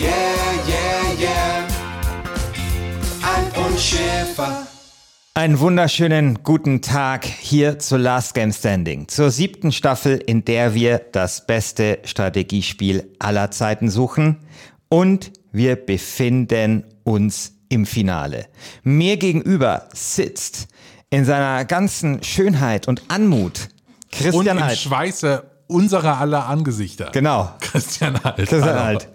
yeah, yeah, und Schäfer. Einen wunderschönen guten Tag hier zu Last Game Standing, zur siebten Staffel, in der wir das beste Strategiespiel aller Zeiten suchen und wir befinden uns im Finale. Mir gegenüber sitzt in seiner ganzen Schönheit und Anmut Christian und im Alt. Schweiße unserer aller Angesichter. Genau. Christian Alt. Christian. Alt.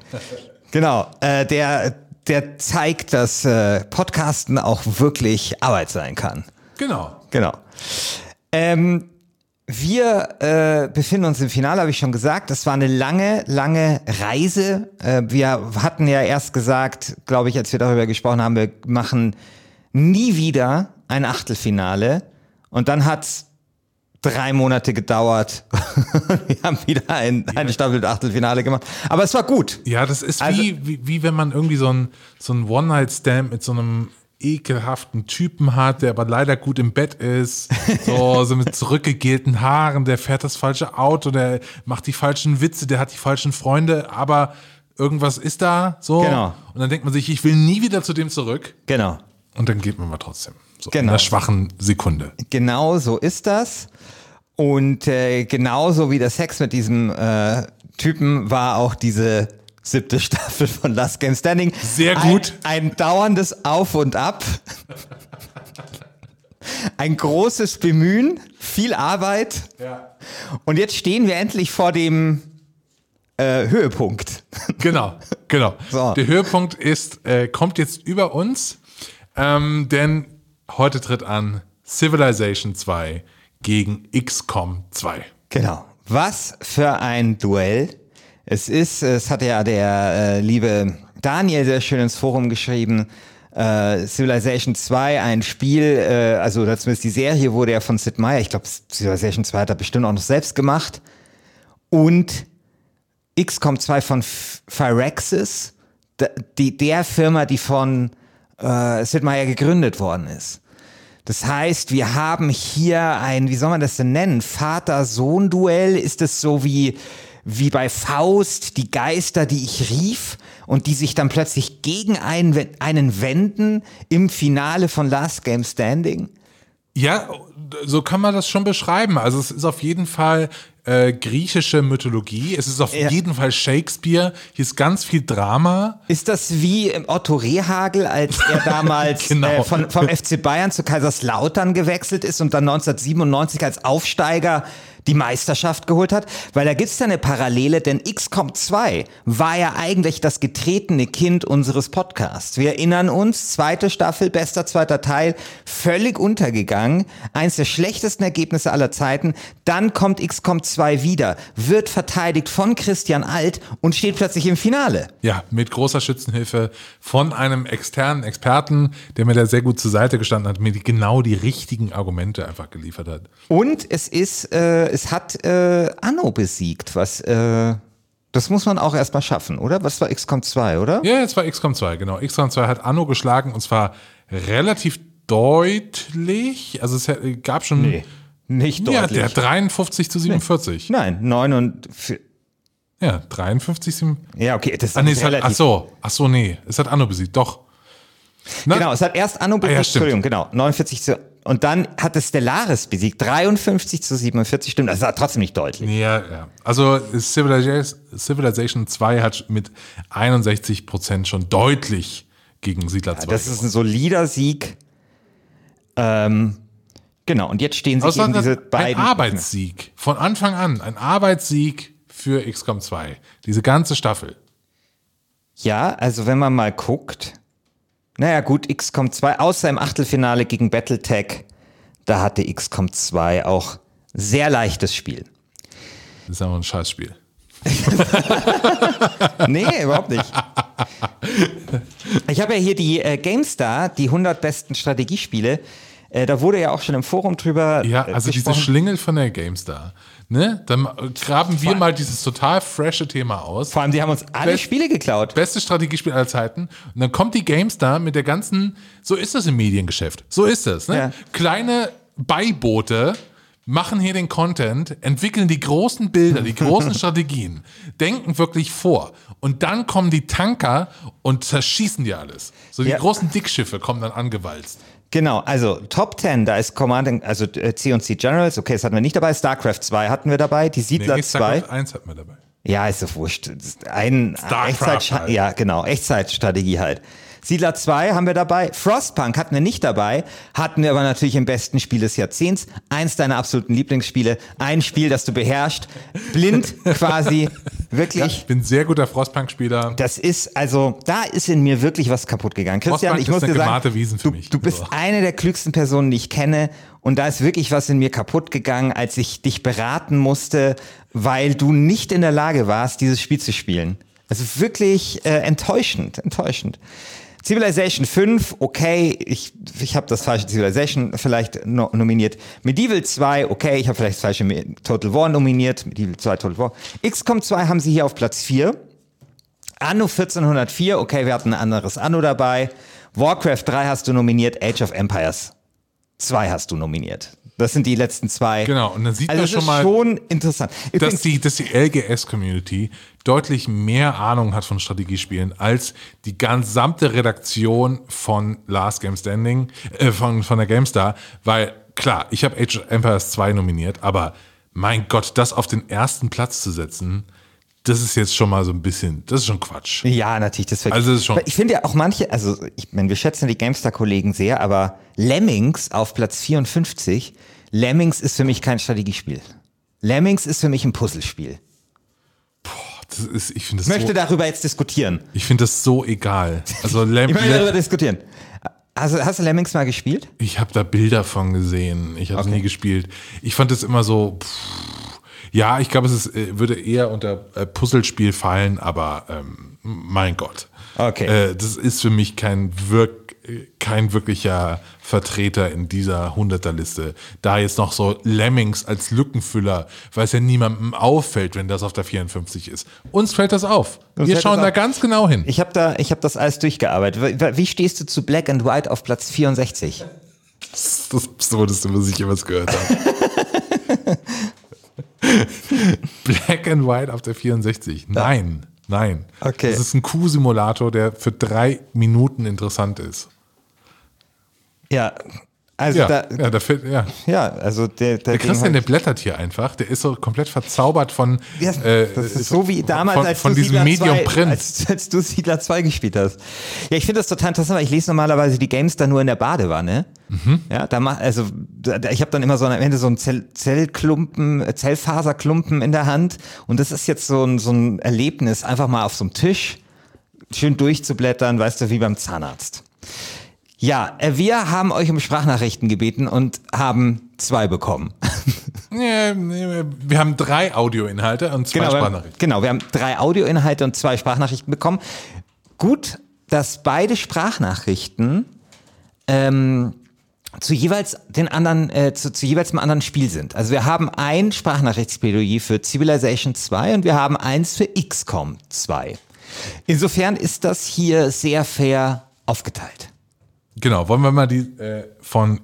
Genau. Äh, der, der zeigt, dass äh, Podcasten auch wirklich Arbeit sein kann. Genau. Genau. Ähm, wir äh, befinden uns im Finale, habe ich schon gesagt. Das war eine lange, lange Reise. Äh, wir hatten ja erst gesagt, glaube ich, als wir darüber gesprochen haben, wir machen nie wieder ein Achtelfinale. Und dann hat's drei Monate gedauert. wir haben wieder ein, eine Staffel Achtelfinale gemacht. Aber es war gut. Ja, das ist Also- wie, wie, wie wenn man irgendwie so ein, so ein One-Night-Stand mit so einem ekelhaften Typen hat, der aber leider gut im Bett ist, so, so mit zurückgegelten Haaren, der fährt das falsche Auto, der macht die falschen Witze, der hat die falschen Freunde, aber irgendwas ist da so. Genau. Und dann denkt man sich, ich will nie wieder zu dem zurück. Genau. Und dann geht man mal trotzdem. So in Genau. einer schwachen Sekunde. Genau so ist das. Und äh, genauso wie der Sex mit diesem äh, Typen war auch diese siebte Staffel von Last Game Standing. Sehr gut. Ein, ein dauerndes Auf und Ab. Ein großes Bemühen, viel Arbeit. Ja. Und jetzt stehen wir endlich vor dem äh, Höhepunkt. Genau, genau. So. Der Höhepunkt ist, äh, kommt jetzt über uns, ähm, denn heute tritt an Civilization 2 gegen XCOM 2. Genau. Was für ein Duell. Es ist, es hat ja der äh, liebe Daniel sehr schön ins Forum geschrieben. Äh, Civilization 2, ein Spiel, äh, also zumindest die Serie wurde ja von Sid Meier, ich glaube Civilization 2 hat er bestimmt auch noch selbst gemacht. Und XCOM 2 von die, der Firma, die von äh, Sid Meier gegründet worden ist. Das heißt, wir haben hier ein, wie soll man das denn nennen? Vater-Sohn-Duell? Ist es so wie, wie bei Faust, die Geister, die ich rief und die sich dann plötzlich gegen einen, einen wenden im Finale von Last Game Standing? Ja, so kann man das schon beschreiben. Also es ist auf jeden Fall äh, griechische Mythologie. Es ist auf Ja. jeden Fall Shakespeare. Hier ist ganz viel Drama. Ist das wie Otto Rehagel, als er damals Genau. äh, von, vom FC Bayern zu Kaiserslautern gewechselt ist und dann 1997 als Aufsteiger die Meisterschaft geholt hat? Weil da gibt's da eine Parallele, denn XCOM 2 war ja eigentlich das getretene Kind unseres Podcasts. Wir erinnern uns, zweite Staffel, bester zweiter Teil, völlig untergegangen, eins der schlechtesten Ergebnisse aller Zeiten. Dann kommt XCOM 2 wieder, wird verteidigt von Christian Alt und steht plötzlich im Finale. Ja, mit großer Schützenhilfe von einem externen Experten, der mir da sehr gut zur Seite gestanden hat, mir genau die richtigen Argumente einfach geliefert hat. Und es ist, äh, es hat äh, Anno besiegt, was, äh, das muss man auch erstmal schaffen, oder? Was war XCOM 2, oder? Ja, jetzt war XCOM 2, genau. XCOM 2 hat Anno geschlagen und zwar relativ deutlich. Also es gab schon. Nee, nicht Ja, deutlich. der 53 zu 47. Nein, 9 und, Ja, 53 zu. ja, okay, das ist Ah, nee, es hat, relativ. ach so, ach so, nee, es hat Anno besiegt, doch. Na, Genau, es hat erst Anno besiegt, Ah, ja. Entschuldigung, genau, 49 zu, und dann hat es Stellaris besiegt, 53 zu 47, stimmt, das war trotzdem nicht deutlich. Ja, ja. Also Civilization, Civilization 2 hat mit 61 Prozent schon deutlich gegen Siedler 2 Das ist ein solider Sieg. Ähm, genau, und jetzt stehen sich Also eben diese ein beiden. Arbeitssieg. Von Anfang an. Ein Arbeitssieg für XCOM 2. Diese ganze Staffel. Ja, also wenn man mal guckt, naja gut, XCOM 2, außer im Achtelfinale gegen Battletech, da hatte XCOM 2 auch sehr leichtes Spiel. Das ist aber ein Scheißspiel. Nee, überhaupt nicht. Ich habe ja hier die äh, GameStar, die 100 besten Strategiespiele. Äh, da wurde ja auch schon im Forum drüber Ja, äh, also diese gesprochen. Schlingel von der GameStar. Ne? Dann graben wir mal dieses total frische Thema aus. Vor allem, die haben uns alle Best- Spiele geklaut. Beste Strategiespiel aller Zeiten. Und dann kommt die GameStar mit der ganzen, so ist das im Mediengeschäft. So ist das. Ne? Ja. Kleine Beiboote machen hier den Content, entwickeln die großen Bilder, die großen Strategien, denken wirklich vor. Und dann kommen die Tanker und zerschießen dir alles. So die Ja. großen Dickschiffe kommen dann angewalzt. Genau, also Top 10, da ist Command, and- also äh, C&C Generals, okay, das hatten wir nicht dabei. StarCraft 2 hatten wir dabei, die Siedler Nee, 2. StarCraft 1 hatten wir dabei. Ja, ist doch wurscht. Ein StarCraft Echtzeit halt. Ja, genau, Echtzeitstrategie halt. Siedler 2 haben wir dabei. Frostpunk hatten wir nicht dabei, hatten wir aber natürlich im besten Spiel des Jahrzehnts. Eins deiner absoluten Lieblingsspiele. Ein Spiel, das du beherrschst. Blind quasi. Wirklich. Ich bin sehr guter Frostpunk-Spieler. Das ist, also, da ist in mir wirklich was kaputt gegangen. Christian, Frostpunk ich muss dir sagen, Wiesen für du, mich. du bist So. eine der klügsten Personen, die ich kenne. Und da ist wirklich was in mir kaputt gegangen, als ich dich beraten musste, weil du nicht in der Lage warst, dieses Spiel zu spielen. Also wirklich äh, enttäuschend, enttäuschend. Civilization 5, okay, ich, ich habe das falsche Civilization vielleicht no, nominiert. Medieval 2, okay, ich habe vielleicht das falsche Total War nominiert. Medieval 2, Total War. XCOM 2 haben sie hier auf Platz 4. Anno 1404, okay, wir hatten ein anderes Anno dabei. Warcraft 3 hast du nominiert, Age of Empires 2 hast du nominiert. Das sind die letzten zwei. Genau, und dann sieht also man schon ist mal, schon interessant. dass Übrigens, die, dass die LGS-Community deutlich mehr Ahnung hat von Strategiespielen als die gesamte Redaktion von Last Game Standing, äh, von, von der GameStar, weil klar, ich habe Age of Empires 2 nominiert, aber mein Gott, das auf den ersten Platz zu setzen, das ist jetzt schon mal so ein bisschen, das ist schon Quatsch. ja, natürlich, das Also das ist schon- Ich finde ja auch manche, also ich meine, wir schätzen die GameStar-Kollegen sehr, aber Lemmings auf Platz 54, Lemmings ist für mich kein Strategiespiel. Lemmings ist für mich ein Puzzlespiel. Das ist, ich finde Ich möchte so, darüber jetzt diskutieren. ich finde das so egal. Also Lem, Ich möchte darüber diskutieren. Also, hast du Lemmings mal gespielt? ich habe da Bilder von gesehen. Ich habe es Okay. nie gespielt. Ich fand es immer so. Pff, ja, ich glaube, es ist, äh, würde eher unter äh, Puzzlespiel fallen, aber ähm, mein Gott. Okay. Äh, das ist für mich kein wirk kein wirklicher Vertreter in dieser Hunderterliste. Da jetzt noch so Lemmings als Lückenfüller, weil es ja niemandem auffällt, wenn das auf der 54 ist. Uns fällt das auf. Uns Wir schauen da auf. ganz genau hin. Ich habe da, ich habe das alles durchgearbeitet. Wie, wie stehst du zu Black and White auf Platz 64? Das ist das Absurdeste, was ich jemals gehört habe. Black and White auf der 64. Nein, nein. Okay. Das ist ein Kuh-Simulator, der für drei Minuten interessant ist. Ja, also Ja, da, ja, da fällt, ja. ja, also der, der, Der Christian, der blättert hier einfach. Der ist so komplett verzaubert von, Ja, äh, das ist so wie damals, von, als von du diesem Medium 2, Print. Als, als du Siedler 2 gespielt hast. Ja, ich finde das total interessant, weil ich lese normalerweise die Games dann nur in der Badewanne. Mhm. Ja, da mach, also da, ich habe dann immer so am Ende so einen Zell, Zellklumpen, äh, Zellfaserklumpen in der Hand und das ist jetzt so ein, so ein Erlebnis, einfach mal auf so einem Tisch schön durchzublättern, weißt du, wie beim Zahnarzt. Ja, äh, wir haben euch um Sprachnachrichten gebeten und haben zwei bekommen. Ja, wir haben drei Audioinhalte und zwei Genau, Sprachnachrichten. genau, wir haben drei Audioinhalte und zwei Sprachnachrichten bekommen. Gut, dass beide Sprachnachrichten ähm, zu jeweils den anderen, äh, zu, zu jeweils einem anderen Spiel sind. Also wir haben ein Sprachnachrichtsplädoyer für Civilization 2 und wir haben eins für XCOM 2. Insofern ist das hier sehr fair aufgeteilt. Genau, wollen wir mal die äh, von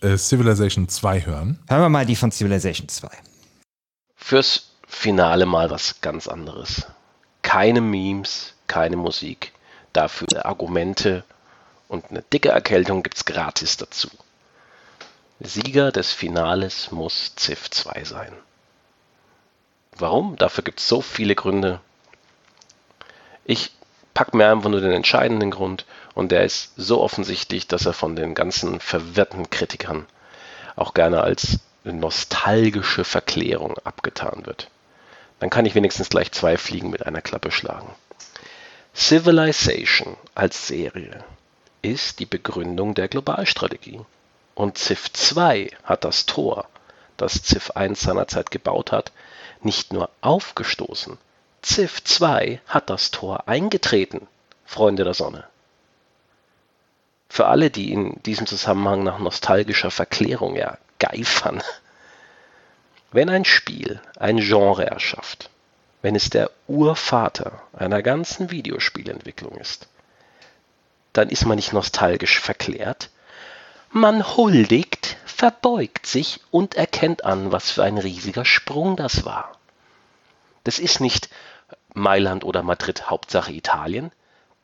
äh, Civilization 2 hören? Hören wir mal die von Civilization 2. Fürs Finale mal was ganz anderes. Keine Memes, keine Musik. Dafür Argumente und eine dicke Erkältung gibt's gratis dazu. Sieger des Finales muss Civ 2 sein. Warum? Dafür gibt's so viele Gründe. Ich pack mir einfach nur den entscheidenden Grund Und der ist so offensichtlich, dass er von den ganzen verwirrten Kritikern auch gerne als nostalgische Verklärung abgetan wird. Dann kann ich wenigstens gleich zwei Fliegen mit einer Klappe schlagen. Civilization als Serie ist die Begründung der Globalstrategie. Und Civ 2 hat das Tor, das Civ 1 seinerzeit gebaut hat, nicht nur aufgestoßen, Civ 2 hat das Tor eingetreten, Freunde der Sonne. Für alle, die in diesem Zusammenhang nach nostalgischer Verklärung ja geifern. Wenn ein Spiel ein Genre erschafft, wenn es der Urvater einer ganzen Videospielentwicklung ist, dann ist man nicht nostalgisch verklärt. Man huldigt, verbeugt sich und erkennt an, was für ein riesiger Sprung das war. Das ist nicht Mailand oder Madrid, Hauptsache Italien.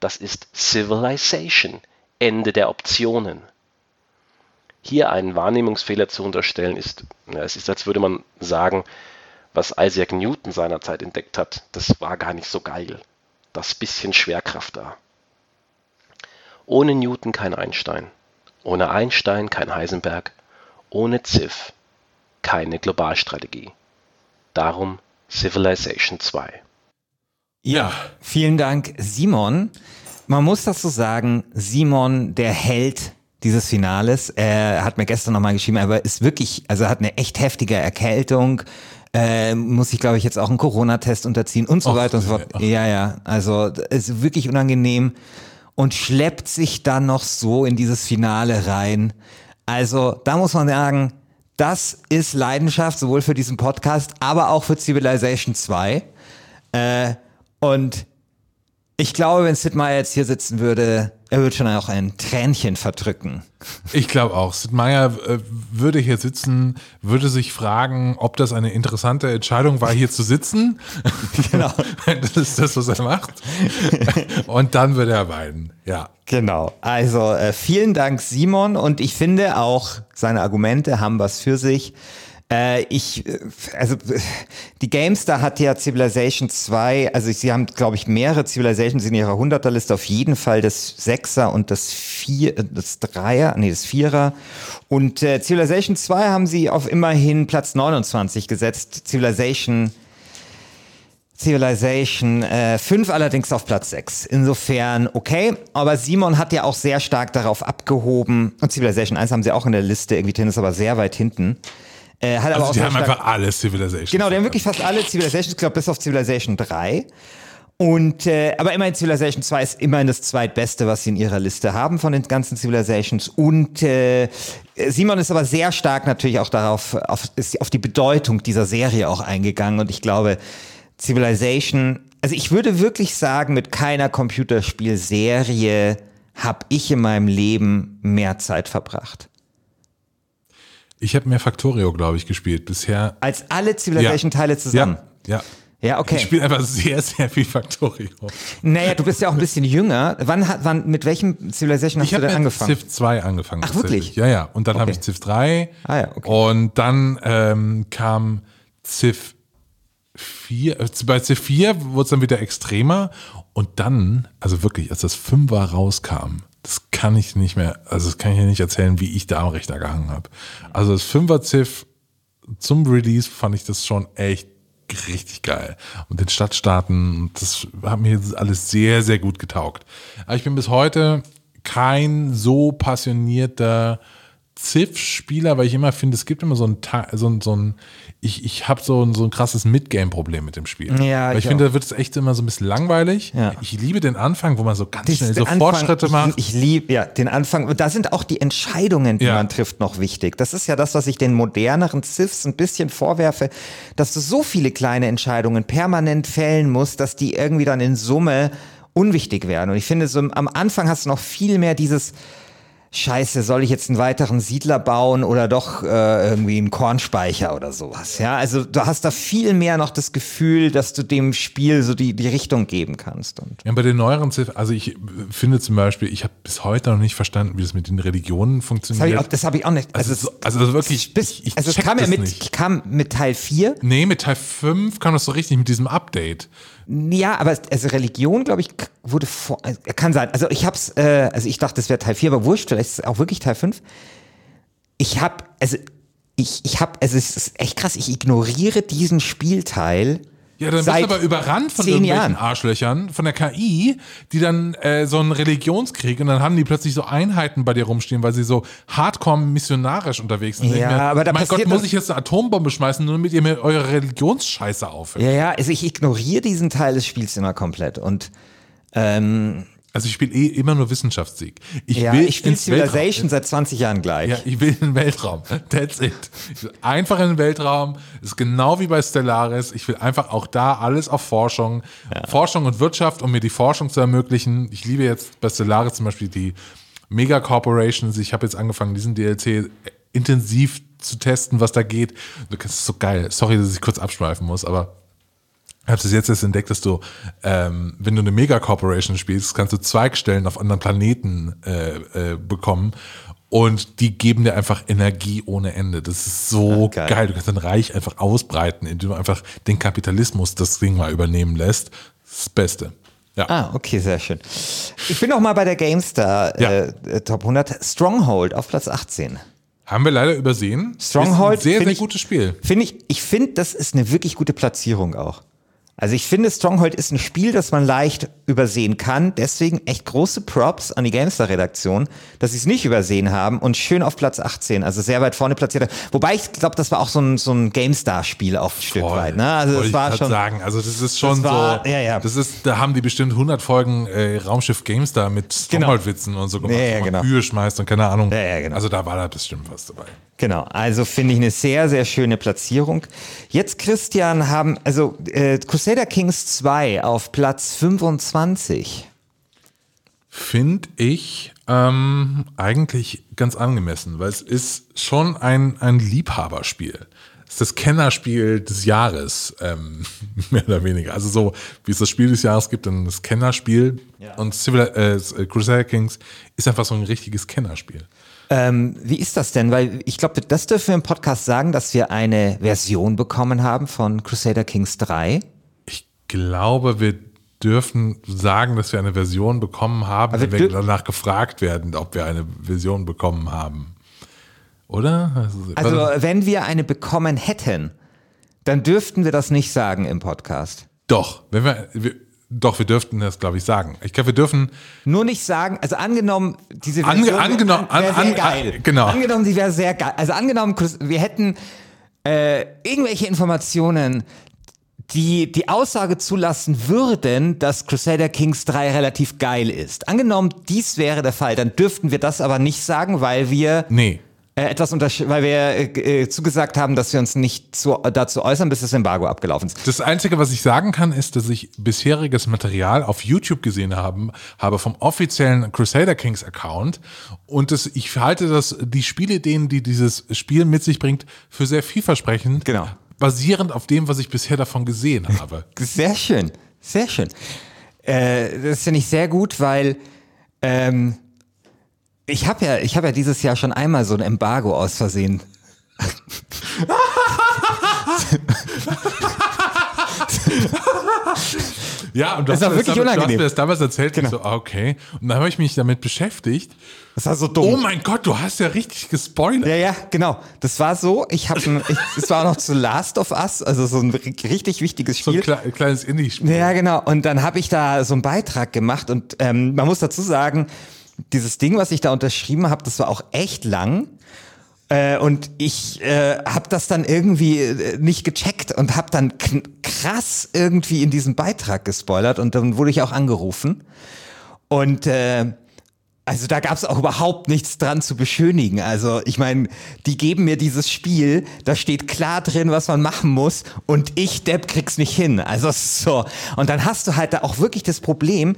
Das ist Civilization, Ende der Optionen. Hier einen Wahrnehmungsfehler zu unterstellen, ist, ja, es ist, als würde man sagen, was Isaac Newton seinerzeit entdeckt hat, das war gar nicht so geil. Das bisschen Schwerkraft da. Ohne Newton kein Einstein. Ohne Einstein kein Heisenberg. Ohne Civ keine Globalstrategie. Darum Civilization 2. Ja, vielen Dank, Simon. Man muss das so sagen, Simon, der Held dieses Finales, er hat mir gestern nochmal geschrieben, aber ist wirklich, also hat eine echt heftige Erkältung, äh, muss ich glaube ich jetzt auch einen Corona-Test unterziehen und so Och, weiter und so fort. Ja, ja, also ist wirklich unangenehm und schleppt sich dann noch so in dieses Finale rein. Also da muss man sagen, das ist Leidenschaft, sowohl für diesen Podcast, aber auch für Civilization 2. Äh, und ich glaube, wenn Sid Meier jetzt hier sitzen würde, er würde schon auch ein Tränchen verdrücken. Ich glaube auch. Sid Meier äh, würde hier sitzen, würde sich fragen, ob das eine interessante Entscheidung war, hier zu sitzen. Genau. das ist das, was er macht. Und dann würde er weinen. Ja. Genau. Also äh, vielen Dank, Simon. Und ich finde auch, seine Argumente haben was für sich. Äh, ich, also die GameStar hat ja Civilization 2, also sie haben, glaube ich, mehrere Civilizations in ihrer 100er-Liste, auf jeden Fall das Sechser und das Vier, äh, das Dreier, nee, das Vierer. Und äh, Civilization 2 haben sie auf immerhin Platz 29 gesetzt. Civilization Civilization äh, 5 allerdings auf Platz 6. Insofern okay, aber Simon hat ja auch sehr stark darauf abgehoben. Und Civilization 1 haben sie auch in der Liste, irgendwie ist aber sehr weit hinten. Äh, hat also aber auch die haben einfach alle Civilizations. Genau, die haben wirklich fast alle Civilizations, ich glaube bis auf Civilization 3. Und äh, aber immerhin Civilization 2 ist immerhin das zweitbeste, was sie in ihrer Liste haben von den ganzen Civilizations. Und äh, Simon ist aber sehr stark natürlich auch darauf, auf, ist auf die Bedeutung dieser Serie auch eingegangen. Und ich glaube, Civilization, also ich würde wirklich sagen, mit keiner Computerspielserie habe ich in meinem Leben mehr Zeit verbracht. Ich habe mehr Factorio, glaube ich, gespielt bisher. Als alle Civilization-Teile zusammen. Ja, ja. Ja, okay. Ich spiele einfach sehr, sehr viel Factorio. Naja, du bist ja auch ein bisschen jünger. Wann hat, wann, mit welchem Civilization hast ich du denn angefangen? Ich habe Civ 2 angefangen. Ach, wirklich? Ja, ja. Und dann okay. habe ich Civ 3. Ah, ja, okay. Und dann ähm, kam Civ 4. Äh, bei Civ 4 wurde es dann wieder extremer. Und dann, also wirklich, als das 5er rauskam, das kann ich nicht mehr, also das kann ich ja nicht erzählen, wie ich da am Rechner gehangen habe. Also das 5er Ziff zum Release fand ich das schon echt richtig geil. Und den Stadtstaaten, das hat mir alles sehr, sehr gut getaugt. Aber ich bin bis heute kein so passionierter Civ-Spieler, weil ich immer finde, es gibt immer so ein, so ein, so ein ich, ich habe so ein, so ein krasses Midgame-Problem mit dem Spiel. Ja, Weil ich, ich finde, da wird es echt immer so ein bisschen langweilig. Ja. Ich liebe den Anfang, wo man so ganz das schnell so Anfang, Fortschritte macht. Ich, ich liebe ja den Anfang. Und da sind auch die Entscheidungen, die ja. man trifft, noch wichtig. Das ist ja das, was ich den moderneren Civs ein bisschen vorwerfe, dass du so viele kleine Entscheidungen permanent fällen musst, dass die irgendwie dann in Summe unwichtig werden. Und ich finde, so am Anfang hast du noch viel mehr dieses Scheiße, soll ich jetzt einen weiteren Siedler bauen oder doch äh, irgendwie einen Kornspeicher oder sowas? Ja, also du hast da viel mehr noch das Gefühl, dass du dem Spiel so die, die Richtung geben kannst. Und ja, bei den neueren Ziff also ich finde zum Beispiel, ich habe bis heute noch nicht verstanden, wie das mit den Religionen funktioniert. Das habe ich, hab ich, auch nicht. Also, also, es, also wirklich, ich, ich also es kam ja mit, nicht. ich kam mit Teil 4. Nee, mit Teil 5 kam das so richtig mit diesem Update. Ja, aber also Religion, glaube ich, wurde vor, äh, kann sein. Also ich hab's, äh, also ich dachte, das wäre Teil 4, aber wurscht, vielleicht ist es auch wirklich Teil 5. Ich hab, also ich, ich hab, also es ist echt krass, ich ignoriere diesen Spielteil. Ja, dann bist du aber überrannt von irgendwelchen Jahren. Arschlöchern, von der KI, die dann äh, so einen Religionskrieg und dann haben die plötzlich so Einheiten bei dir rumstehen, weil sie so hardcore missionarisch unterwegs sind. Ja, mir, aber da mein Gott, muss ich jetzt eine Atombombe schmeißen, nur damit ihr mir eure Religionsscheiße aufhört. Ja, ja, also ich ignoriere diesen Teil des Spiels immer komplett und ähm, Also ich spiele eh immer nur Wissenschaftssieg. Ich ja, will ich spiele ins Weltraum. Civilization seit 20 Jahren gleich. Ja, ich will in den Weltraum. That's it. Ich will einfach in den Weltraum. Ist genau wie bei Stellaris. Ich will einfach auch da alles auf Forschung. Forschung und Wirtschaft, um mir die Forschung zu ermöglichen. Ich liebe jetzt bei Stellaris zum Beispiel die Mega Corporations. Ich habe jetzt angefangen, diesen DLC intensiv zu testen, was da geht. Das ist so geil. Sorry, dass ich kurz abschweifen muss, aber habe es jetzt erst entdeckt, dass du, ähm, wenn du eine Mega-Corporation spielst, kannst du Zweigstellen auf anderen Planeten äh, äh, bekommen und die geben dir einfach Energie ohne Ende. Das ist so Ah, geil. geil. Du kannst dein Reich einfach ausbreiten, indem du einfach den Kapitalismus das Ding mal übernehmen lässt. Das, Beste. Ja. Ah, okay, sehr schön. Ich bin noch mal bei der GameStar Ja. äh, äh, Top 100. Stronghold auf Platz 18. Haben wir leider übersehen. Stronghold Ist ein sehr, sehr ich- gutes Spiel. Finde ich, ich finde, das ist eine wirklich gute Platzierung auch. Also ich finde, Stronghold ist ein Spiel, das man leicht übersehen kann. Deswegen echt große Props an die GameStar-Redaktion, dass sie es nicht übersehen haben und schön auf Platz 18, also sehr weit vorne platziert. Wobei ich glaube, das war auch so ein, so ein GameStar-Spiel auch ein Stück weit. Ne? Also das ich war schon. sagen. Also das ist schon Das war- so. ja, ja. Das ist, da haben die bestimmt 100 Folgen äh, Raumschiff GameStar mit Stronghold-Witzen und so gemacht, Ja, ja, wo man genau. Kühe schmeißt und keine Ahnung. Ja, ja, genau. Also da war da bestimmt was dabei. Genau, also finde ich eine sehr, sehr schöne Platzierung. Jetzt, Christian, haben, also äh, Crusader Kings 2 auf Platz 25. Finde ich ähm, eigentlich ganz angemessen, weil es ist schon ein, ein Liebhaberspiel. Es ist das Kennerspiel des Jahres, ähm, mehr oder weniger. Also so, wie es das Spiel des Jahres gibt, dann das Kennerspiel. Und Civil, äh, Crusader Kings ist einfach so ein richtiges Kennerspiel. Ähm, wie ist das denn? Weil ich glaube, das dürfen wir im Podcast sagen, dass wir eine Version bekommen haben von Crusader Kings 3. Ich glaube, wir dürfen sagen, dass wir eine Version bekommen haben, Aber wenn wir danach gefragt werden, ob wir eine Version bekommen haben. Oder? Also, warte- wenn wir eine bekommen hätten, dann dürften wir das nicht sagen im Podcast. doch, wenn wir, wir doch, wir dürften das, glaube ich, sagen. Ich glaube, wir dürfen, Nur nicht sagen, also angenommen, diese Ange- Version angenommen- wäre an- sehr an- geil. an- genau. Angenommen, sie wäre sehr geil. Also angenommen, wir hätten äh, irgendwelche Informationen, die die Aussage zulassen würden, dass Crusader Kings 3 relativ geil ist. Angenommen, dies wäre der Fall, dann dürften wir das aber nicht sagen, weil wir nee. Äh, etwas weil wir äh, äh, zugesagt haben, dass wir uns nicht zu, dazu äußern, bis das Embargo abgelaufen ist. Das Einzige, was ich sagen kann, ist, dass ich bisheriges Material auf YouTube gesehen haben, habe vom offiziellen Crusader Kings Account und das, ich halte das, die Spielideen, die dieses Spiel mit sich bringt, für sehr vielversprechend. Genau. Basierend auf dem, was ich bisher davon gesehen habe. Sehr schön, sehr schön. Äh, das finde ich sehr gut, weil ähm, ich habe ja, ich habe ja dieses Jahr schon einmal so ein Embargo aus Versehen. Ja, und du Das hast, war mir wirklich das, damals- du hast unangenehm. mir das damals erzählt. Genau. So, ah, okay. Und dann habe ich mich damit beschäftigt. Das war so dumm. Oh mein Gott, du hast ja richtig gespoilert. Ja, ja, genau. Das war so. Ich habe, es war noch zu Last of Us, also so ein ri- richtig wichtiges So ein Spiel. kle kleines Indie-Spiel. Ja, genau. Und dann habe ich da so einen Beitrag gemacht und ähm, man muss dazu sagen, dieses Ding, was ich da unterschrieben habe, das war auch echt lang. Äh, und ich äh, habe das dann irgendwie äh, nicht gecheckt und habe dann krass irgendwie in diesem Beitrag gespoilert und dann wurde ich auch angerufen. Und äh, also da gab es auch überhaupt nichts dran zu beschönigen. Also ich meine, die geben mir dieses Spiel, da steht klar drin, was man machen muss und ich, Depp, krieg's nicht hin. Also so. Und dann hast du halt da auch wirklich das Problem,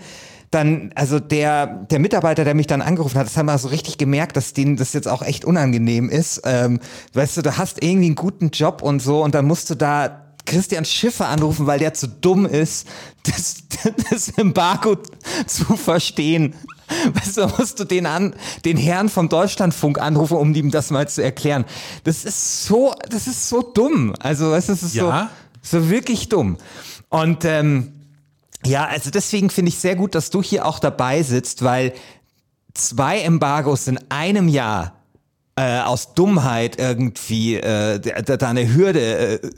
dann, also der, der Mitarbeiter, der mich dann angerufen hat, das haben wir so richtig gemerkt, dass denen das jetzt auch echt unangenehm ist. Ähm, weißt du, du hast irgendwie einen guten Job und so und dann musst du da Christian Schiffer anrufen, weil der zu dumm ist, das, das Embargo zu verstehen. Weißt du, musst du den an, den Herrn vom Deutschlandfunk anrufen, um ihm das mal zu erklären. Das ist so, das ist so dumm. Also, weißt du, das ist Ja. so, so wirklich dumm. Und, ähm, Ja, also deswegen finde ich sehr gut, dass du hier auch dabei sitzt, weil zwei Embargos in einem Jahr äh, aus Dummheit irgendwie äh, da, da eine Hürde äh,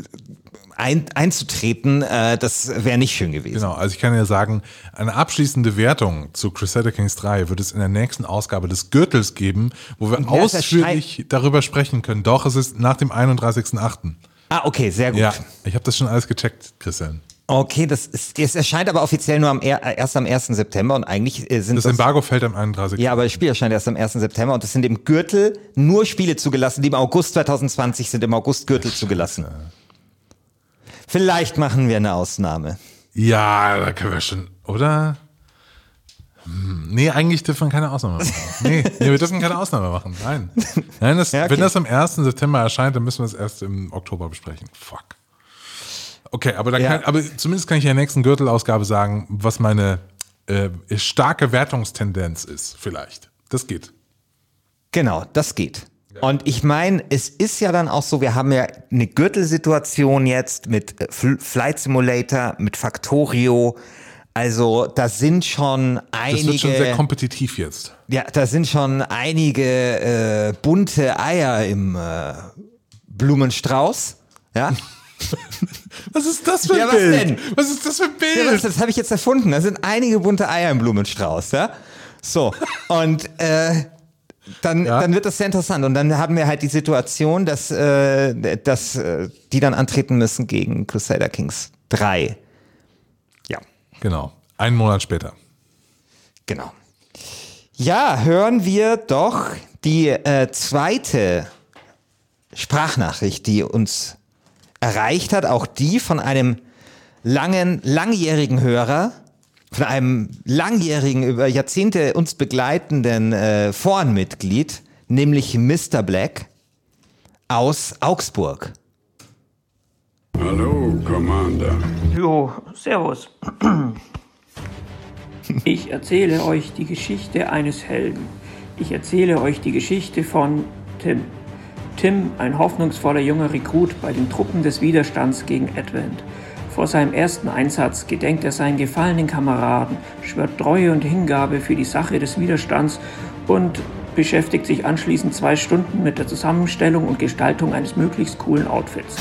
ein, einzutreten, äh, das wäre nicht schön gewesen. Genau, also ich kann ja sagen, eine abschließende Wertung zu Crusader Kings 3 wird es in der nächsten Ausgabe des Gürtels geben, wo wir ausführlich darüber sprechen können. Doch, es ist nach dem 31.8. Ah, okay, sehr gut. Ja, ich habe das schon alles gecheckt, Christian. Okay, das ist, es erscheint aber offiziell nur am, äh, erst am 1. September und eigentlich äh, sind Das Embargo fällt am 31. Ja, aber das Spiel erscheint erst am 1. September und es sind im Gürtel nur Spiele zugelassen, die im August 2020 sind, im August Gürtel zugelassen. Vielleicht machen wir eine Ausnahme. Ja, da können wir schon, oder? Hm, Nee, eigentlich dürfen wir keine Ausnahme machen. Nee, nee, wir dürfen keine Ausnahme machen. Nein. Nein das, Ja, okay. Wenn das am 1. September erscheint, dann müssen wir es erst im Oktober besprechen. Fuck. Okay, aber, dann Ja. kann, aber zumindest kann ich in der nächsten Gürtelausgabe sagen, was meine äh, starke Wertungstendenz ist, vielleicht. Das geht. Genau, das geht. Und ich meine, es ist ja dann auch so, wir haben ja eine Gürtelsituation jetzt mit äh, Fl- Flight Simulator, mit Factorio. Also da sind schon Das wird schon sehr einige, kompetitiv jetzt. ja, da sind schon einige äh, bunte Eier im äh, Blumenstrauß. Ja, Was ist das für ein Ja, was Bild? denn? Was ist das für ein Ja, Bild? was, das habe ich jetzt erfunden. Da sind einige bunte Eier im Blumenstrauß, ja. So, und äh, dann, Ja. dann wird das sehr interessant. Und dann haben wir halt die Situation, dass, äh, dass äh, die dann antreten müssen gegen Crusader Kings 3. Ja, genau. Einen Monat später. genau. Ja, hören wir doch die äh, zweite Sprachnachricht, die uns erreicht hat, auch die von einem langen, langjährigen Hörer, von einem langjährigen, über Jahrzehnte uns begleitenden äh, Forenmitglied, nämlich Mr. Black aus Augsburg. Hallo, Commander. Jo, servus. Ich erzähle euch die Geschichte eines Helden. Ich erzähle euch die Geschichte von Tim. Tim, ein hoffnungsvoller junger Rekrut bei den Truppen des Widerstands gegen Advent. Vor seinem ersten Einsatz gedenkt er seinen gefallenen Kameraden, schwört Treue und Hingabe für die Sache des Widerstands und beschäftigt sich anschließend zwei Stunden mit der Zusammenstellung und Gestaltung eines möglichst coolen Outfits.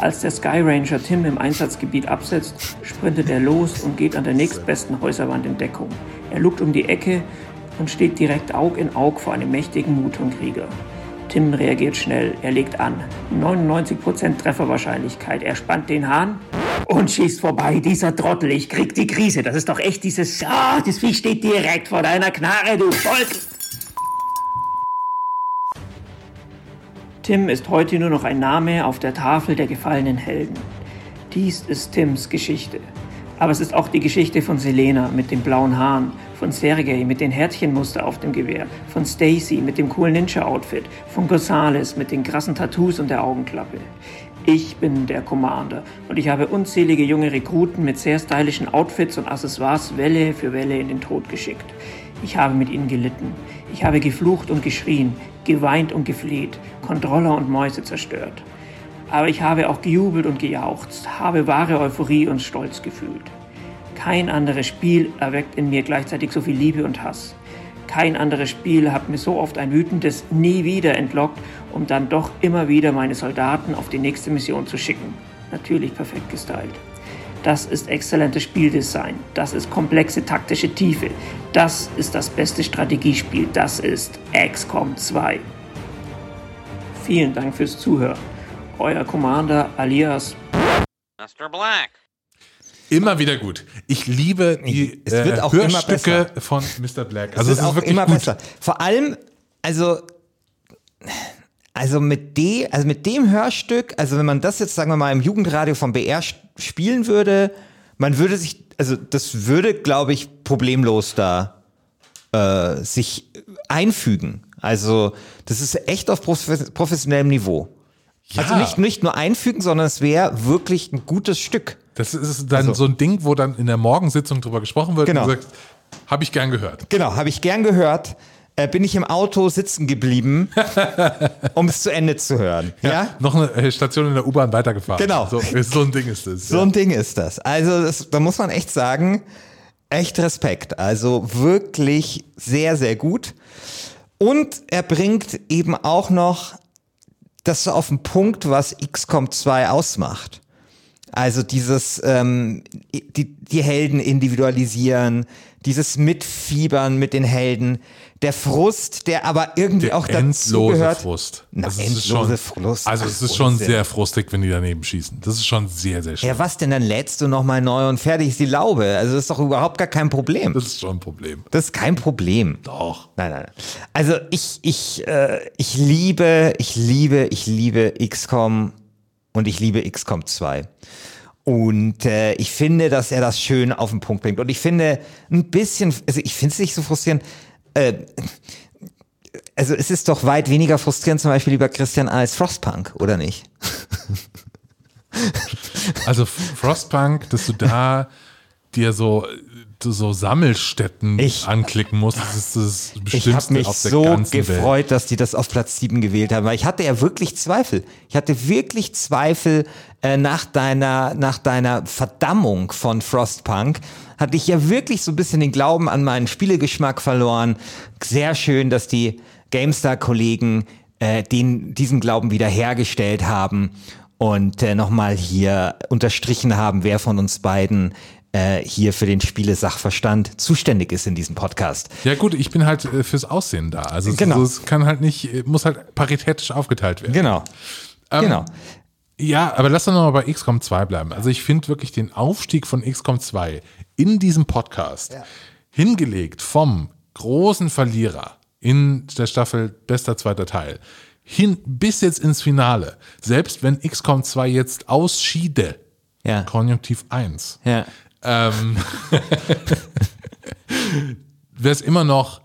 Als der Sky Ranger Tim im Einsatzgebiet absetzt, sprintet er los und geht an der nächstbesten Häuserwand in Deckung. Er lugt um die Ecke und steht direkt Aug in Aug vor einem mächtigen Mutonkrieger. Tim reagiert schnell, er legt an. 99% Trefferwahrscheinlichkeit. Er spannt den Hahn und schießt vorbei. Dieser Trottel, ich krieg die Krise. Das ist doch echt dieses. Ah, das Vieh steht direkt vor deiner Knarre, du Volk! Tim ist heute nur noch ein Name auf der Tafel der gefallenen Helden. Dies ist Tims Geschichte. Aber es ist auch die Geschichte von Selena mit den blauen Haaren, von Sergei mit den Herzchenmuster auf dem Gewehr, von Stacy mit dem coolen Ninja-Outfit, von Gonzales mit den krassen Tattoos und der Augenklappe. Ich bin der Commander und ich habe unzählige junge Rekruten mit sehr stylischen Outfits und Accessoires Welle für Welle in den Tod geschickt. Ich habe mit ihnen gelitten. Ich habe geflucht und geschrien, geweint und gefleht, Controller und Mäuse zerstört. Aber ich habe auch gejubelt und gejauchzt, habe wahre Euphorie und Stolz gefühlt. Kein anderes Spiel erweckt in mir gleichzeitig so viel Liebe und Hass. Kein anderes Spiel hat mir so oft ein wütendes Nie wieder entlockt, um dann doch immer wieder meine Soldaten auf die nächste Mission zu schicken. Natürlich perfekt gestylt. Das ist exzellentes Spieldesign. Das ist komplexe taktische Tiefe. Das ist das beste Strategiespiel. Das ist XCOM 2. Vielen Dank fürs Zuhören. Euer Commander alias Mr. Black. Immer wieder gut. Ich liebe die Es wird äh, auch immer Hörstücke besser. von Mr. Black. Es Also wird es ist auch wirklich immer gut. besser. Vor allem, also, also mit de, also mit dem Hörstück, also wenn man das jetzt, sagen wir mal, im Jugendradio vom BR spielen würde, man würde sich, also das würde, glaube ich, problemlos da äh, sich einfügen. Also das ist echt auf prof- professionellem Niveau. Ja. Also nicht, nicht nur einfügen, sondern es wäre wirklich ein gutes Stück. Das ist dann so ein Ding, wo dann in der Morgensitzung drüber gesprochen wird Genau. und du sagst, habe ich gern gehört. Genau, habe ich gern gehört. äh, bin ich im Auto sitzen geblieben, um es zu Ende zu hören. Ja? Noch eine äh, Station in der U-Bahn weitergefahren. Genau. So, so ein Ding ist es. So ja. ein Ding ist das. Also das, da muss man echt sagen, echt Respekt. Also wirklich sehr, sehr gut. Und er bringt eben auch noch das so auf den Punkt, was XCOM 2 ausmacht. Also dieses, ähm, die, die Helden individualisieren, dieses Mitfiebern mit den Helden, der Frust, der aber irgendwie Der auch dazu gehört. Frust. Na, Also es ist endlose schon, Frust. Also es ist schon Unsinn. sehr frustig, wenn die daneben schießen. Das ist schon sehr, sehr schön. Ja, was denn? Dann lädst du nochmal neu und fertig ist die Laube. Also das ist doch überhaupt gar kein Problem. Das ist schon ein Problem. Das ist kein Problem. Doch. Nein, nein. nein. Also ich, ich, äh, ich liebe, ich liebe, ich liebe XCOM und ich liebe XCOM 2. Und äh, ich finde, dass er das schön auf den Punkt bringt. Und ich finde ein bisschen, also ich finde es nicht so frustrierend. Äh, also es ist doch weit weniger frustrierend zum Beispiel, lieber Christian, als Frostpunk, oder nicht? Also Frostpunk, dass du da dir so, so Sammelstätten Ich- anklicken musst, das ist das Ich habe Bestimmste mich so gefreut, dass die das auf Platz 7 gewählt haben, weil ich hatte ja wirklich Zweifel. Ich hatte wirklich Zweifel äh, nach deiner nach deiner Verdammung von Frostpunk. Hatte ich ja wirklich so ein bisschen den Glauben an meinen Spielegeschmack verloren. Sehr schön, dass die GameStar-Kollegen äh, den, diesen Glauben wiederhergestellt haben und äh, nochmal hier unterstrichen haben, wer von uns beiden äh, hier für den Spielesachverstand zuständig ist in diesem Podcast. Ja gut, ich bin halt äh, fürs Aussehen da. Also es, Genau. es kann halt nicht, äh, muss halt paritätisch aufgeteilt werden. Genau. Ähm, genau. Ja, aber lass doch nochmal bei XCOM 2 bleiben. Also ich finde wirklich den Aufstieg von XCOM 2 in diesem Podcast hingelegt vom großen Verlierer in der Staffel bester zweiter Teil hin bis jetzt ins Finale. Selbst wenn XCOM 2 jetzt ausschiede, Ja. Konjunktiv 1, Ja. Ähm, wäre es immer noch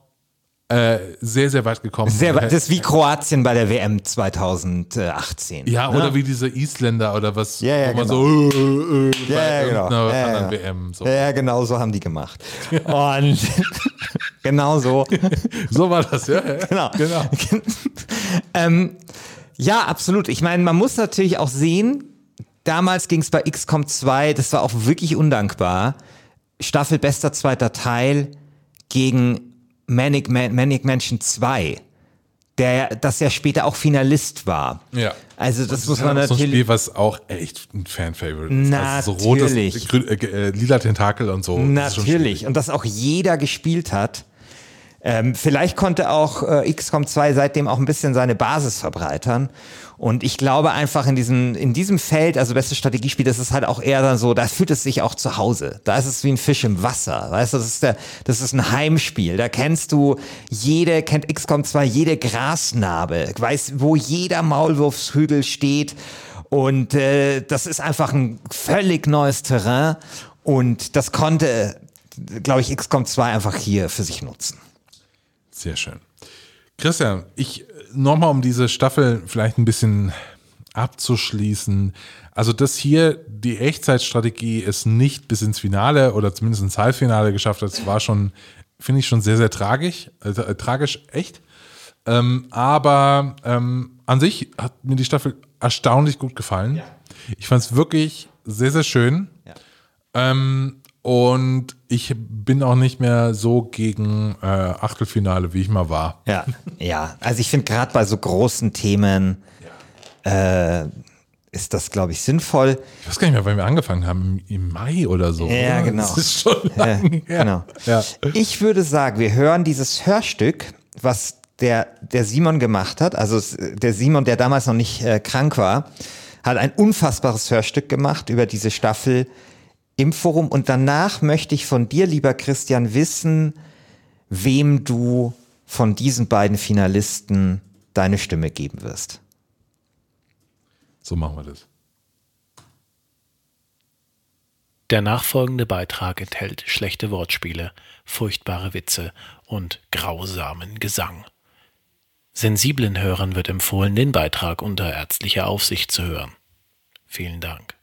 äh, sehr, sehr weit gekommen. Sehr, das ist wie Kroatien bei der WM 2018. Ja, ne? oder wie diese Isländer oder was, Ja, ja, wo man genau. so äh, äh, bei Ja, ja, genau. Ja, ja, anderen. WM. So. Ja, genau so haben die gemacht. Und genau so. so war das, ja. ja. Genau. genau. ähm, ja, absolut. Ich meine, man muss natürlich auch sehen, damals ging es bei XCOM 2, das war auch wirklich undankbar. Staffel bester zweiter Teil gegen Manic, Man Manic Mansion 2, der, das ja später auch Finalist war. Ja. Also das, Das muss ist man halt auch so ein natürlich. Spiel, was auch echt ein Fan-Favorite ist. Also so Natürlich. rotes, äh, äh, lila Tentakel und so. Natürlich. Und das auch jeder gespielt hat. Ähm, vielleicht konnte auch äh, XCOM 2 seitdem auch ein bisschen seine Basis verbreitern. Und ich glaube einfach in diesem, in diesem Feld, also beste Strategiespiel, das ist halt auch eher dann so, da fühlt es sich auch zu Hause. Da ist es wie ein Fisch im Wasser. Weißt du, das ist der, das ist ein Heimspiel. Da kennst du jede, kennt XCOM 2 jede Grasnarbe, weiß, wo jeder Maulwurfshügel steht. Und äh, das ist einfach ein völlig neues Terrain. Und das konnte, glaube ich, XCOM 2 einfach hier für sich nutzen. Sehr schön. Christian, ich nochmal um diese Staffel vielleicht ein bisschen abzuschließen. Also, dass hier die Echtzeitstrategie es nicht bis ins Finale oder zumindest ins Halbfinale geschafft hat, das war schon, finde ich schon sehr, sehr tragisch. Äh, äh, tragisch, echt. Ähm, aber ähm, an sich hat mir die Staffel erstaunlich gut gefallen. Ich fand es wirklich sehr, sehr schön. Ähm, und ich bin auch nicht mehr so gegen äh, Achtelfinale, wie ich mal war. Ja, ja. Also ich finde gerade bei so großen Themen äh, ist das, glaube ich, sinnvoll. Ich weiß gar nicht mehr, wann wir angefangen haben. Im, Mai oder so. Ja, oder? genau. Das ist schon Ja, lange her. genau. Ja. Ich würde sagen, wir hören dieses Hörstück, was der, der Simon gemacht hat. Also der Simon, der damals noch nicht äh, krank war, hat ein unfassbares Hörstück gemacht über diese Staffel im Forum. Und danach möchte ich von dir, lieber Christian, wissen, wem du von diesen beiden Finalisten deine Stimme geben wirst. So machen wir das. Der nachfolgende Beitrag enthält schlechte Wortspiele, furchtbare Witze und grausamen Gesang. Sensiblen Hörern wird empfohlen, den Beitrag unter ärztlicher Aufsicht zu hören. Vielen Dank.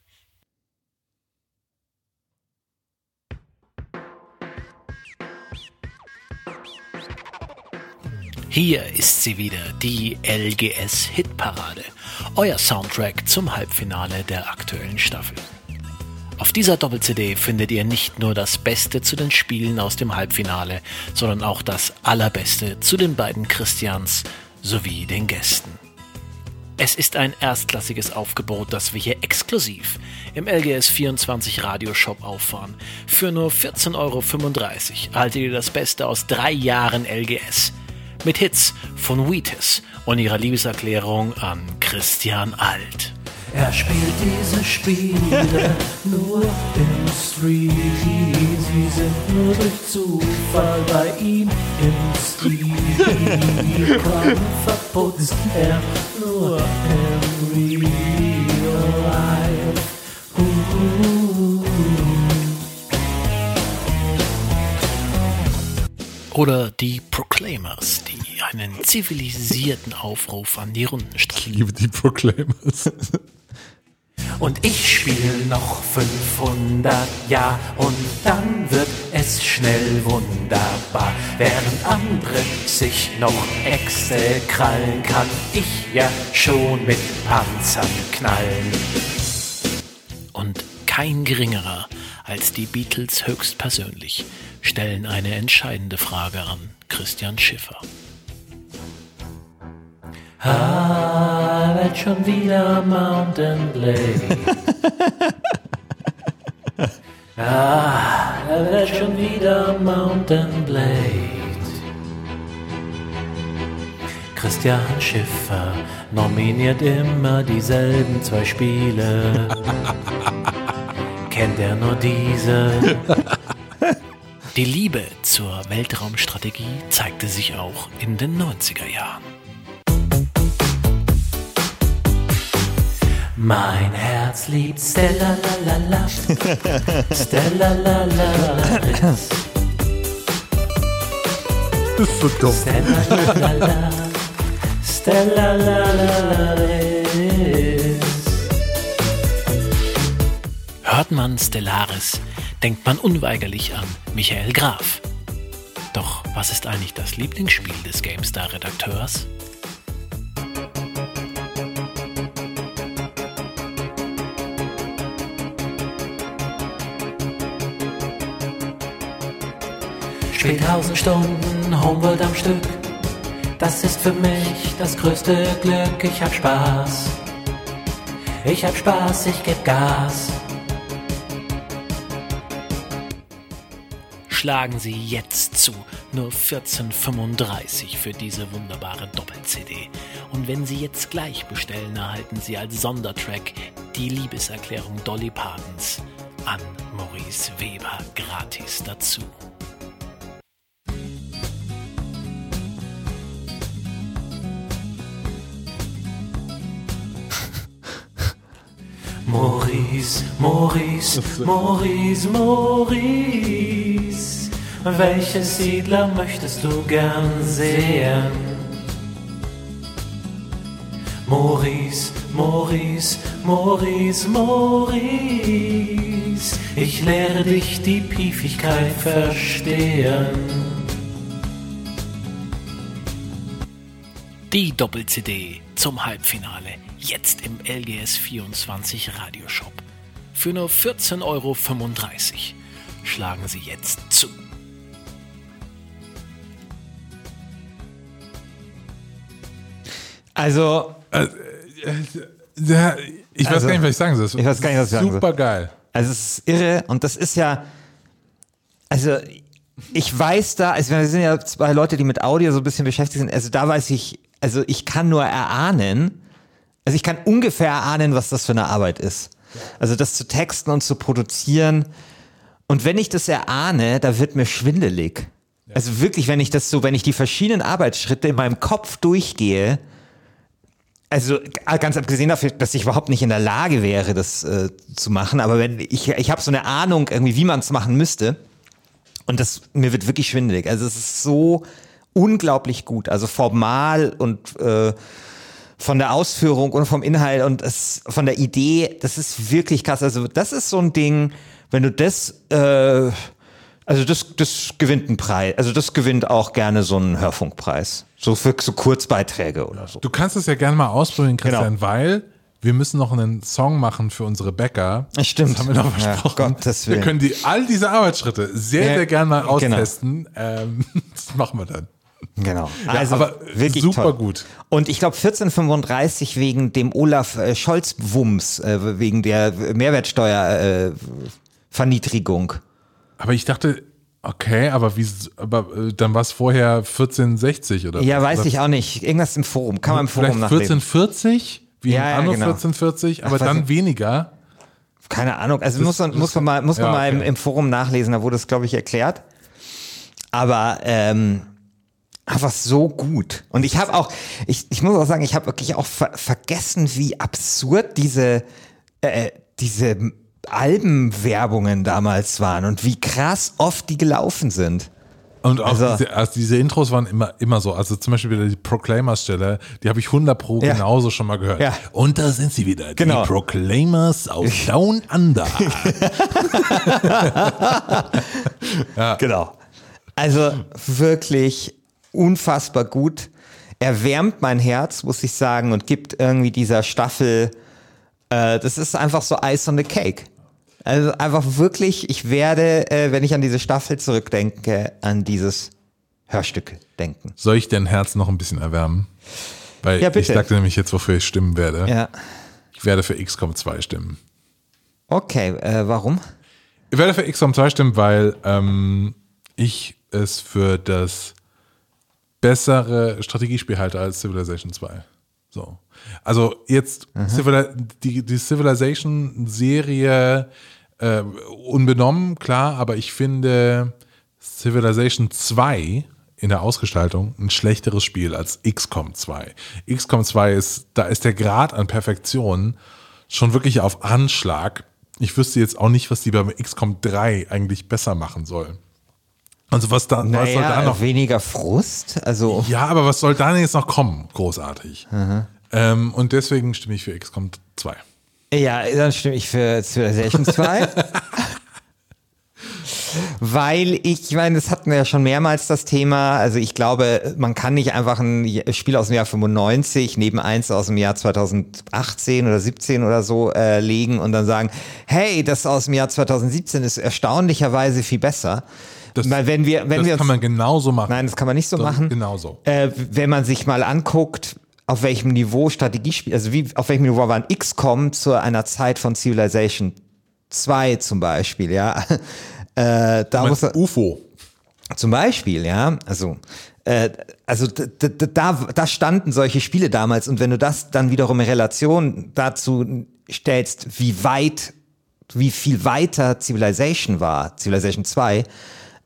Hier ist sie wieder, die LGS Hitparade, euer Soundtrack zum Halbfinale der aktuellen Staffel. Auf dieser Doppel-CD findet ihr nicht nur das Beste zu den Spielen aus dem Halbfinale, sondern auch das Allerbeste zu den beiden Christians sowie den Gästen. Es ist ein erstklassiges Aufgebot, das wir hier exklusiv im LGS 24 Radioshop auffahren. Für nur 14,35 Euro erhaltet ihr das Beste aus drei Jahren LGS. Mit Hits von Wheatus und ihrer Liebeserklärung an Christian Alt. Er spielt diese Spiele nur im Stream. Sie sind nur durch Zufall bei ihm im Qualen verputzt er nur im Oder die Proclaimers, die einen zivilisierten Aufruf an die Runden Ich starten. liebe die Proclaimers. Und ich spiel noch 500 Jahr und dann wird es schnell wunderbar. Während andere sich noch Äxte krallen, kann ich ja schon mit Panzern knallen. Und kein geringerer als die Beatles höchstpersönlich stellen eine entscheidende Frage an Christian Schiffer. Ah, wird schon wieder Mountain Blade. ah, er wird schon wieder Mountain Blade. Christian Schiffer nominiert immer dieselben zwei Spiele. Kennt er nur diese? Die Liebe zur Weltraumstrategie zeigte sich auch in den 90er Jahren. Mein Herz liebt Stella la la la. Stella la la. Das ist so dumm. Stella la la la. Stella la la la. Hört man Stellaris, denkt man unweigerlich an Michael Graf. Doch was ist eigentlich das Lieblingsspiel des GameStar-Redakteurs? Spiel tausend Stunden Homeworld am Stück. Das ist für mich das größte Glück. Ich hab Spaß. Ich hab Spaß, ich geb Gas. Schlagen Sie jetzt zu, nur 14,35 für diese wunderbare Doppel-CD. Und wenn Sie jetzt gleich bestellen, erhalten Sie als Sondertrack die Liebeserklärung Dolly Partons an Maurice Weber gratis dazu. Maurice, Maurice, Maurice, Maurice. Welche Siedler möchtest du gern sehen? Maurice, Maurice, Maurice, Maurice. Ich lehre dich die Piefigkeit verstehen. Die Doppel-CD zum Halbfinale. Jetzt im LGS 24 Radioshop. Für nur 14,35 Euro. Schlagen Sie jetzt zu. Also, Ja, ich weiß Also, gar nicht, was ich sagen soll. ich weiß gar nicht, was ich sagen soll. Super geil. Also es ist irre und das ist ja, also ich weiß da, also wir sind ja zwei Leute, die mit Audio so ein bisschen beschäftigt sind, also da weiß ich, also ich kann nur erahnen, also ich kann ungefähr erahnen, was das für eine Arbeit ist. Also das zu texten und zu produzieren und wenn ich das erahne, da wird mir schwindelig. Also wirklich, wenn ich das so, wenn ich die verschiedenen Arbeitsschritte in meinem Kopf durchgehe, also ganz abgesehen dafür, dass ich überhaupt nicht in der Lage wäre, das äh, zu machen, aber wenn ich ich habe so eine Ahnung irgendwie, wie man es machen müsste und das mir wird wirklich schwindelig. Also es ist so unglaublich gut, also formal und äh, von der Ausführung und vom Inhalt und es, von der Idee, das ist wirklich krass. Also das ist so ein Ding, wenn du das, äh, Also das, das gewinnt einen Preis. Also das gewinnt auch gerne so einen Hörfunkpreis. So für so Kurzbeiträge oder so. Du kannst es ja gerne mal ausprobieren, Christian, Genau. weil wir müssen noch einen Song machen für unsere Bäcker. Stimmt. Das haben wir noch Ja, versprochen. Gottes wir können die, all diese Arbeitsschritte sehr, Ja, sehr gerne mal genau. austesten. Ähm, das machen wir dann. Genau. Ja, aber super gut. Und ich glaube 1435 wegen dem Olaf äh, Scholz-Wumms, äh, wegen der Mehrwertsteuer äh, Verniedrigung. Aber ich dachte, okay, aber wie, aber äh, dann war es vorher 1460 oder Ja, weiß Oder ich auch nicht. Irgendwas im Forum. Kann man im Forum nachlesen. 1440, wie Ja, in ja, Anno genau. 1440, aber Ach, weiß dann ich- weniger. Keine Ahnung. Also muss man, das- muss man mal, muss man ja, mal im, okay. im Forum nachlesen. Da wurde es, glaube ich, erklärt. Aber ähm, einfach so gut. Und ich habe auch, ich, ich muss auch sagen, ich habe wirklich auch ver vergessen, wie absurd diese, äh, diese Albenwerbungen damals waren und wie krass oft die gelaufen sind. Und auch Also- diese, also diese Intros waren immer, immer so. Also zum Beispiel wieder die Proclaimers-Stelle, die habe ich 100 pro Ja. genauso schon mal gehört. Ja. Und da sind sie wieder, Genau. die Proclaimers aus Down Under. Genau. Also wirklich unfassbar gut. Erwärmt mein Herz, muss ich sagen, und gibt irgendwie dieser Staffel, äh, das ist einfach so Ice on the Cake. Also einfach wirklich, ich werde, äh, wenn ich an diese Staffel zurückdenke, an dieses Hörstück denken. Soll ich dein Herz noch ein bisschen erwärmen? Weil Ja, ich sagte nämlich jetzt, wofür ich stimmen werde. Ja. Ich werde für XCOM 2 stimmen. Okay, äh, warum? Ich werde für XCOM 2 stimmen, weil ähm, ich es für das bessere Strategiespiel halte als Civilization 2. So. Also jetzt Civili die, die Civilization-Serie äh, unbenommen, klar, aber ich finde Civilization 2 in der Ausgestaltung ein schlechteres Spiel als XCOM 2. XCOM 2 ist, da ist der Grad an Perfektion schon wirklich auf Anschlag. Ich wüsste jetzt auch nicht, was die beim XCOM 3 eigentlich besser machen sollen. Also was da, was soll da Naja, noch weniger Frust. Also ja, aber was soll da jetzt noch kommen? Großartig. Ähm, und deswegen stimme ich für XCOM 2. Ja, dann stimme ich für Civilization 2. Weil ich, ich meine, das hatten wir ja schon mehrmals das Thema. Also ich glaube, man kann nicht einfach ein Spiel aus dem Jahr 95 neben eins aus dem Jahr 2018 oder 17 oder so äh, legen und dann sagen, hey, das aus dem Jahr 2017 ist erstaunlicherweise viel besser. Das- Weil wenn wir, wenn das wir uns, kann man genauso machen. nein, das kann man nicht so Das- machen. Genauso. Äh, wenn man sich mal anguckt, auf welchem Niveau Strategiespiel, also wie, auf welchem Niveau waren XCOM zu einer Zeit von Civilization 2 zum Beispiel, ja. Äh, da muss UFO. zum Beispiel, ja, also, äh, also da, da standen solche Spiele damals und wenn du das dann wiederum in Relation dazu stellst, wie weit, wie viel weiter Civilization war, Civilization 2,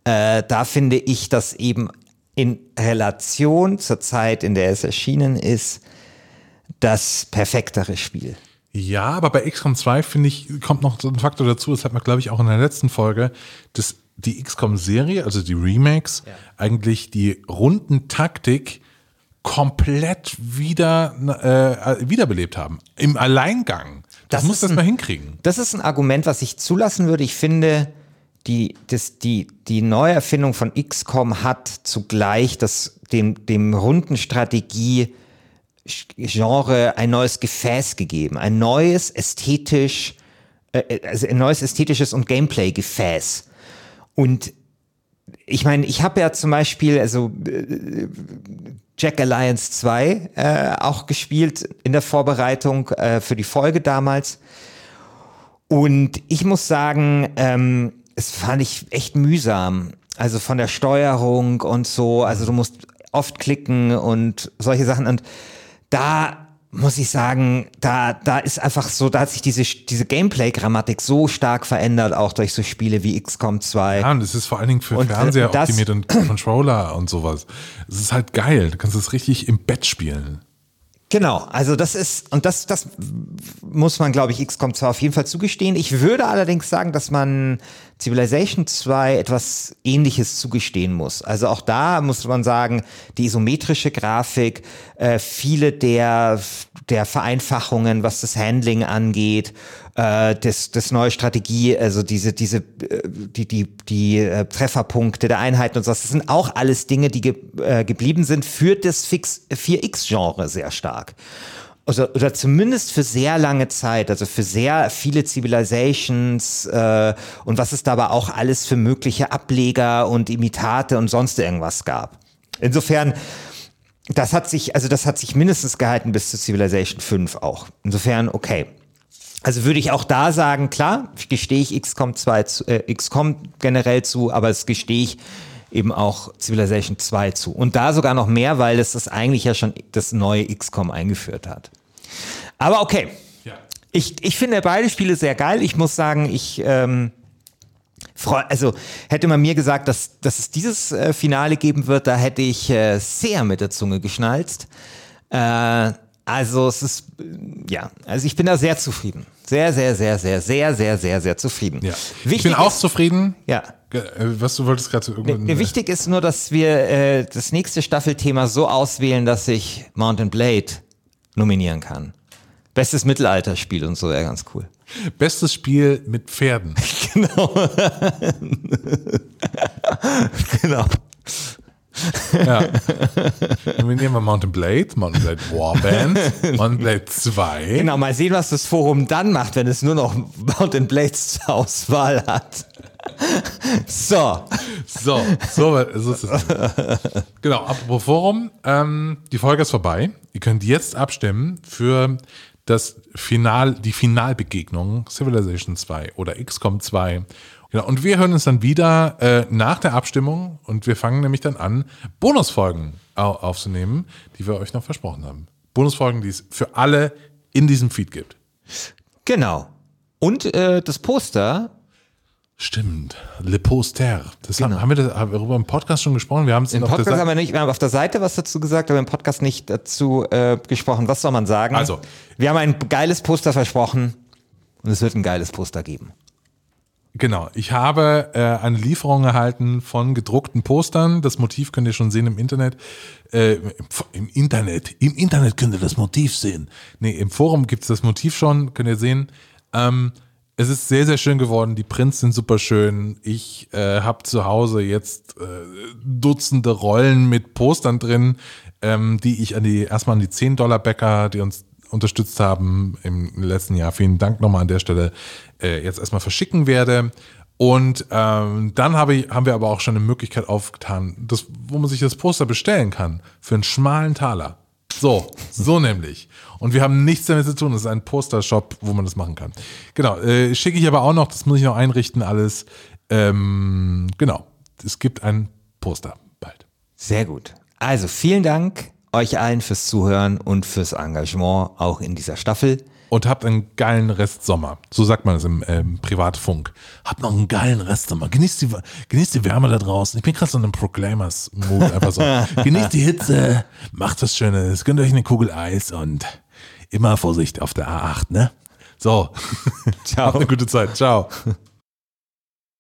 äh, da finde ich, dass eben in Relation zur Zeit, in der es erschienen ist, das perfektere Spiel. Ja, aber bei XCOM 2 finde ich, kommt noch so ein Faktor dazu, das hat man, glaube ich, auch in der letzten Folge, dass die XCOM-Serie, also die Remakes, eigentlich die Rundentaktik komplett wieder äh, wiederbelebt haben. Im Alleingang. Das, Das muss das ein- mal hinkriegen. Das ist ein Argument, was ich zulassen würde. Ich finde, die, das, die, die Neuerfindung von XCOM hat zugleich das, dem, dem runden Strategie Genre ein neues Gefäß gegeben. Ein neues ästhetisch, äh, also ein neues ästhetisches und Gameplay-Gefäß. Und ich meine, ich habe ja zum Beispiel, also äh, Jack Alliance 2 äh, auch gespielt in der Vorbereitung äh, für die Folge damals. Und ich muss sagen, ähm, es fand ich echt mühsam. Also von der Steuerung und so. Also du musst oft klicken und solche Sachen. Und da muss ich sagen, da, da ist einfach so, da hat sich diese, diese Gameplay-Grammatik so stark verändert, auch durch so Spiele wie XCOM 2. Ja, und es ist vor allen Dingen für Und, äh, Fernseher optimiert und Controller und sowas. Es ist halt geil. Du kannst es richtig im Bett spielen. Genau, also das ist, und das, das muss man, glaube ich, XCOM 2 auf jeden Fall zugestehen. Ich würde allerdings sagen, dass man Civilization 2 etwas ähnliches zugestehen muss. Also auch da muss man sagen, die isometrische Grafik, äh, viele der, der Vereinfachungen, was das Handling angeht, äh, das, das neue Strategie, also diese, diese, äh, die, die, die äh, Trefferpunkte der Einheiten und so, das sind auch alles Dinge, die ge, äh, geblieben sind für das Fix 4X-Genre sehr stark. Also, oder zumindest für sehr lange Zeit, also für sehr viele Civilizations äh, und was es da aber auch alles für mögliche Ableger und Imitate und sonst irgendwas gab. Insofern, das hat sich, also das hat sich mindestens gehalten bis zu Civilization 5 auch. Insofern, okay. Also würde ich auch da sagen, klar, gestehe ich XCOM 2 zu, äh, XCOM generell zu, aber es gestehe ich eben auch Civilization 2 zu. Und da sogar noch mehr, weil es das eigentlich ja schon das neue XCOM eingeführt hat. Aber okay. Ja. Ich, ich finde beide Spiele sehr geil. Ich muss sagen, ich ähm, also hätte man mir gesagt, dass, dass es dieses äh, Finale geben wird, da hätte ich äh, sehr mit der Zunge geschnalzt. Äh, also es ist, ja, also ich bin da sehr zufrieden. Sehr, sehr, sehr, sehr, sehr, sehr, sehr, sehr zufrieden. Ja. ich bin auch ist, zufrieden. Ja. Äh, Was du wolltest gerade irgendwann. Nee, wichtig ist nur, dass wir äh, das nächste Staffelthema so auswählen, dass ich Mountain Blade nominieren kann. Bestes Mittelalterspiel und so wäre ganz cool. Bestes Spiel mit Pferden. Genau. Ja. Nominieren wir Mountain Blade, Mountain Blade Warband, Mountain Blade 2. Genau, mal sehen, was das Forum dann macht, wenn es nur noch Mountain Blades zur Auswahl hat. So. So, so, so ist es. Genau, apropos Forum, ähm, die Folge ist vorbei. Ihr könnt jetzt abstimmen für das Final, die Finalbegegnung Civilization 2 oder XCOM 2. Genau, und wir hören uns dann wieder äh, nach der Abstimmung und wir fangen nämlich dann an, Bonusfolgen au aufzunehmen, die wir euch noch versprochen haben. Bonusfolgen, die es für alle in diesem Feed gibt. Genau. Und äh, das Poster Stimmt, Le Poster. Das haben, haben, wir das, haben wir darüber im Podcast schon gesprochen? Wir haben es Im auf der Podcast haben wir nicht, wir haben auf der Seite was dazu gesagt, aber im Podcast nicht dazu äh, gesprochen. Was soll man sagen? Also. Wir haben ein geiles Poster versprochen und es wird ein geiles Poster geben. Genau, ich habe äh, eine Lieferung erhalten von gedruckten Postern. Das Motiv könnt ihr schon sehen im Internet. Äh, im, Internet, im Internet könnt ihr das Motiv sehen. Nee, im Forum gibt es das Motiv schon, könnt ihr sehen. Ähm, es ist sehr, sehr schön geworden. Die Prints sind super schön. Ich äh, habe zu Hause jetzt äh, Dutzende Rollen mit Postern drin, ähm, die ich an die erstmal an die 10 Dollar Bäcker, die uns unterstützt haben im letzten Jahr. Vielen Dank nochmal an der Stelle. Äh, jetzt erstmal verschicken werde. Und ähm, dann habe ich, haben wir aber auch schon eine Möglichkeit aufgetan, das, wo man sich das Poster bestellen kann für einen schmalen Taler. So, so nämlich. Und wir haben nichts damit zu tun. Das ist ein Poster-Shop, wo man das machen kann. Genau, äh, schicke ich aber auch noch, das muss ich noch einrichten, alles. Ähm, genau, es gibt ein Poster bald. Sehr gut. Also vielen Dank euch allen fürs Zuhören und fürs Engagement auch in dieser Staffel. Und habt einen geilen Rest Sommer. So sagt man es im ähm, Privatfunk. Habt noch einen geilen Rest Sommer. Genießt die, genießt die Wärme da draußen. Ich bin gerade so in einem Proclaimers-Mood. Einfach so. Genießt die Hitze, macht was Schönes, gönnt euch eine Kugel Eis und immer Vorsicht auf der A8, ne? So. Ciao. Habt eine gute Zeit. Ciao.